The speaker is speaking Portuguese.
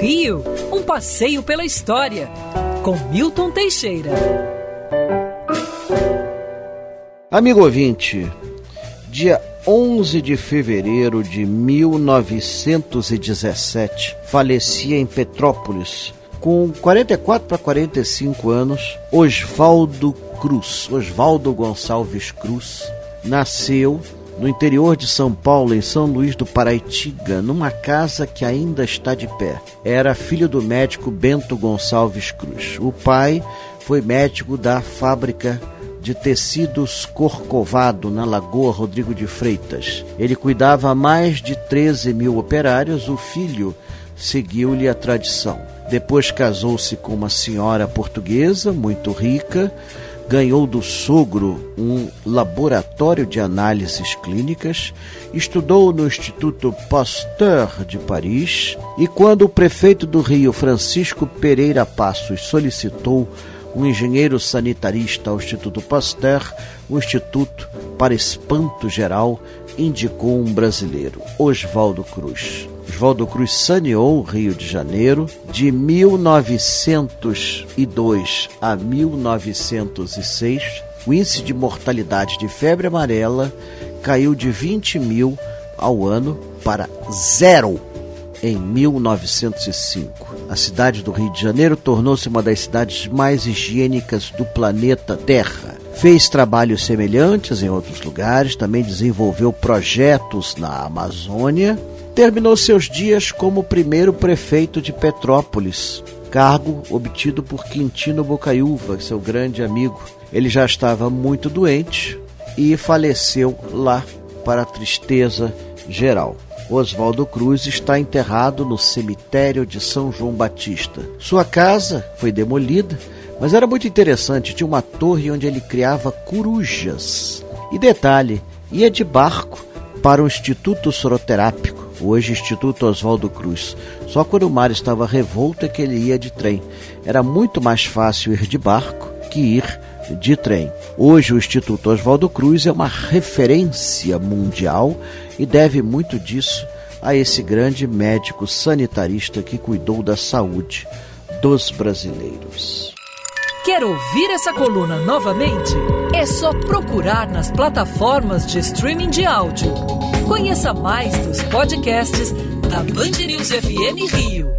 Rio, um passeio pela história, com Milton Teixeira. Amigo ouvinte, dia 11 de fevereiro de 1917, falecia em Petrópolis, com 44 para 45 anos, Osvaldo Cruz. Osvaldo Gonçalves Cruz nasceu no interior de São Paulo, em São Luís do Paraitiga, numa casa que ainda está de pé. Era filho do médico Bento Gonçalves Cruz. O pai foi médico da fábrica de tecidos Corcovado, na Lagoa Rodrigo de Freitas. Ele cuidava mais de 13 mil operários, o filho seguiu-lhe a tradição. Depois casou-se com uma senhora portuguesa, muito rica, ganhou do sogro um laboratório de análises clínicas, estudou no Instituto Pasteur de Paris e, quando o prefeito do Rio, Francisco Pereira Passos, solicitou um engenheiro sanitarista ao Instituto Pasteur, o Instituto, para espanto geral, indicou um brasileiro, Oswaldo Cruz. Oswaldo Cruz saneou o Rio de Janeiro de 1902 a 1906. O índice de mortalidade de febre amarela caiu de 20 mil ao ano para zero em 1905. A cidade do Rio de Janeiro tornou-se uma das cidades mais higiênicas do planeta Terra. Fez trabalhos semelhantes em outros lugares, também desenvolveu projetos na Amazônia terminou seus dias como primeiro prefeito de Petrópolis, cargo obtido por Quintino Bocaiúva, seu grande amigo. Ele já estava muito doente e faleceu lá para a tristeza geral. Oswaldo Cruz está enterrado no cemitério de São João Batista. Sua casa foi demolida, mas era muito interessante, tinha uma torre onde ele criava corujas. E detalhe, ia de barco para o Instituto Soroterápico hoje Instituto Oswaldo Cruz. Só quando o mar estava revolto é que ele ia de trem. Era muito mais fácil ir de barco que ir de trem. Hoje o Instituto Oswaldo Cruz é uma referência mundial e deve muito disso a esse grande médico sanitarista que cuidou da saúde dos brasileiros. Quer ouvir essa coluna novamente? É só procurar nas plataformas de streaming de áudio. Conheça mais dos podcasts da Band News FM Rio.